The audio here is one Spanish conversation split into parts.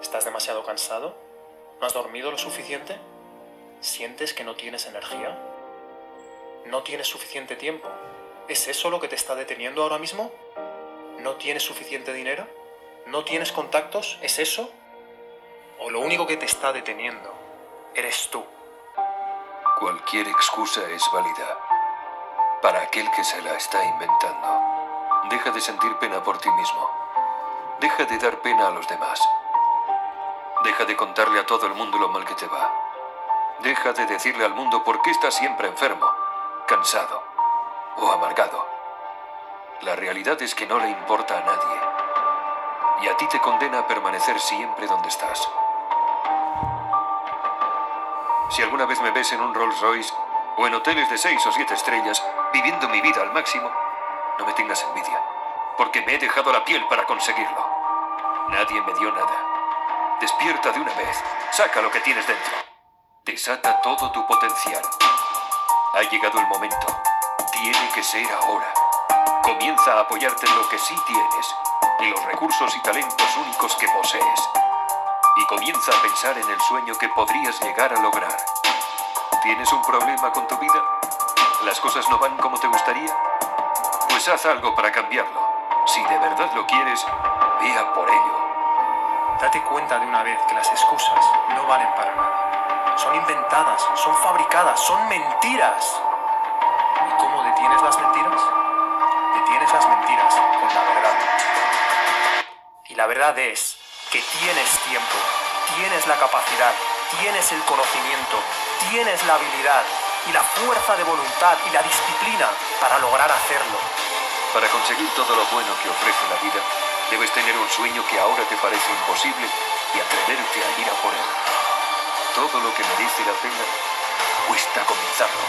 ¿Estás demasiado cansado? ¿No has dormido lo suficiente? ¿Sientes que no tienes energía? ¿No tienes suficiente tiempo? ¿Es eso lo que te está deteniendo ahora mismo? ¿No tienes suficiente dinero? ¿No tienes contactos? ¿Es eso? ¿O lo único que te está deteniendo eres tú? Cualquier excusa es válida para aquel que se la está inventando. Deja de sentir pena por ti mismo. Deja de dar pena a los demás. Deja de contarle a todo el mundo lo mal que te va. Deja de decirle al mundo por qué estás siempre enfermo, cansado o amargado. La realidad es que no le importa a nadie. Y a ti te condena a permanecer siempre donde estás. Si alguna vez me ves en un Rolls Royce o en hoteles de seis o siete estrellas, viviendo mi vida al máximo, no me tengas envidia, porque me he dejado la piel para conseguirlo. Nadie me dio nada. Despierta de una vez, saca lo que tienes dentro. Desata todo tu potencial. Ha llegado el momento. Tiene que ser ahora. Comienza a apoyarte en lo que sí tienes, en los recursos y talentos únicos que posees. Y comienza a pensar en el sueño que podrías llegar a lograr. ¿Tienes un problema con tu vida? ¿Las cosas no van como te gustaría? Pues haz algo para cambiarlo. Si de verdad lo quieres, vea por ello. Date cuenta de una vez que las excusas no valen para nada. Son inventadas, son fabricadas, son mentiras. ¿Y cómo detienes las mentiras? Detienes las mentiras con la verdad. Y la verdad es que tienes tiempo, tienes la capacidad, tienes el conocimiento, tienes la habilidad y la fuerza de voluntad y la disciplina para lograr hacerlo. Para conseguir todo lo bueno que ofrece la vida, debes tener un sueño que ahora te parece imposible y atreverte a ir a por él. Todo lo que merece la pena cuesta comenzarlo.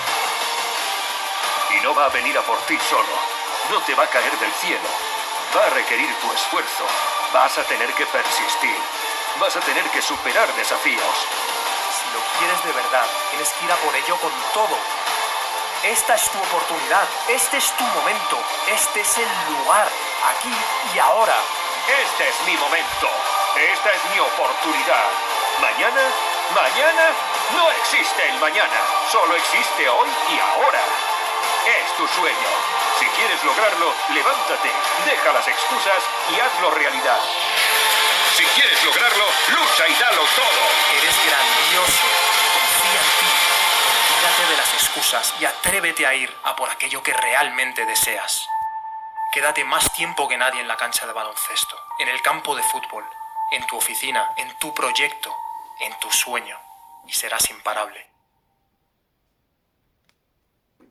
Y no va a venir a por ti solo. No te va a caer del cielo. Va a requerir tu esfuerzo. Vas a tener que persistir. Vas a tener que superar desafíos. Si lo quieres de verdad, tienes que ir a por ello con todo. Esta es tu oportunidad, este es tu momento, este es el lugar, aquí y ahora. Este es mi momento. Esta es mi oportunidad. Mañana, mañana, no existe el mañana. Solo existe hoy y ahora. Es tu sueño. Si quieres lograrlo, levántate, deja las excusas y hazlo realidad. Si quieres lograrlo, lucha y dalo todo. Eres grandioso, confía en ti. Olvídate de las excusas y atrévete a ir a por aquello que realmente deseas. Quédate más tiempo que nadie en la cancha de baloncesto, en el campo de fútbol, en tu oficina, en tu proyecto, en tu sueño, y serás imparable.